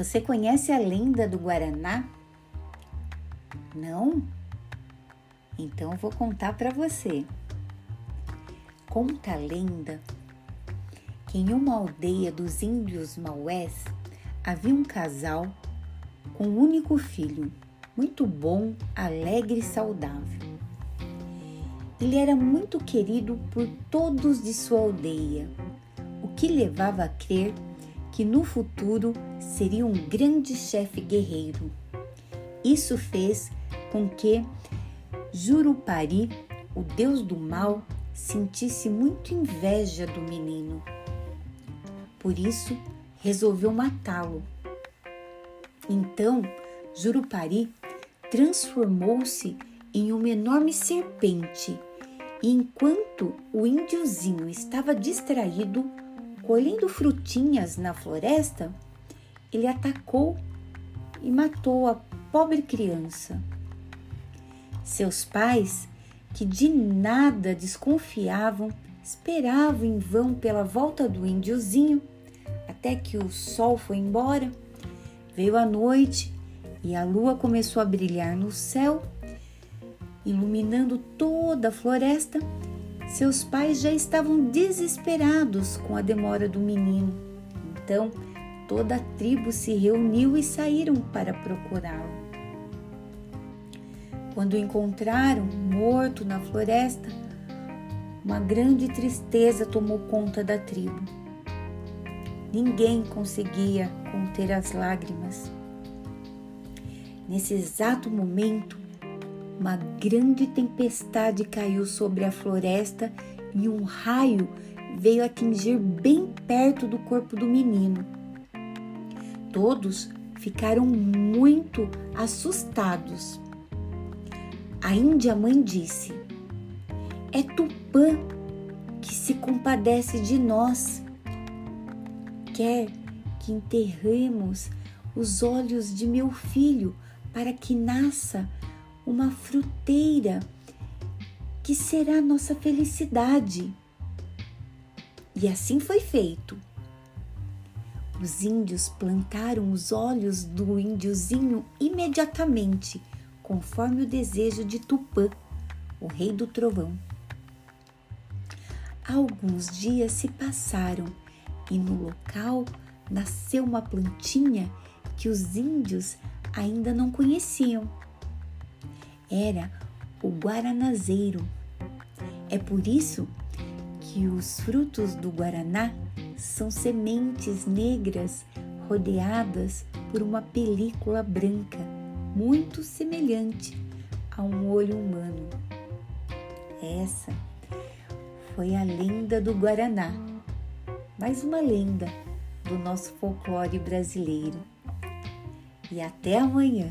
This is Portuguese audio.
Você conhece a lenda do Guaraná? Não? Então vou contar para você. Conta a lenda que em uma aldeia dos índios Maués havia um casal com um único filho, muito bom, alegre e saudável. Ele era muito querido por todos de sua aldeia, o que levava a crer que no futuro seria um grande chefe guerreiro. Isso fez com que Jurupari, o deus do mal, sentisse muito inveja do menino. Por isso, resolveu matá-lo. Então, Jurupari transformou-se em uma enorme serpente e enquanto o índiozinho estava distraído, colhendo frutinhas na floresta, ele atacou e matou a pobre criança. Seus pais, que de nada desconfiavam, esperavam em vão pela volta do índiozinho, até que o sol foi embora. Veio a noite e a lua começou a brilhar no céu, iluminando toda a floresta. Seus pais já estavam desesperados com a demora do menino. Então, toda a tribo se reuniu e saíram para procurá-lo. Quando o encontraram morto na floresta, uma grande tristeza tomou conta da tribo. Ninguém conseguia conter as lágrimas. Nesse exato momento, uma grande tempestade caiu sobre a floresta e um raio veio atingir bem perto do corpo do menino. Todos ficaram muito assustados. A Índia mãe disse: É Tupã que se compadece de nós. Quer que enterremos os olhos de meu filho para que nasça uma fruteira que será nossa felicidade. E assim foi feito. Os índios plantaram os olhos do índiozinho imediatamente, conforme o desejo de Tupã, o rei do trovão. Alguns dias se passaram e no local nasceu uma plantinha que os índios ainda não conheciam era o guaranazeiro. É por isso que os frutos do guaraná são sementes negras rodeadas por uma película branca, muito semelhante a um olho humano. Essa foi a lenda do Guaraná, mais uma lenda do nosso folclore brasileiro. E até amanhã!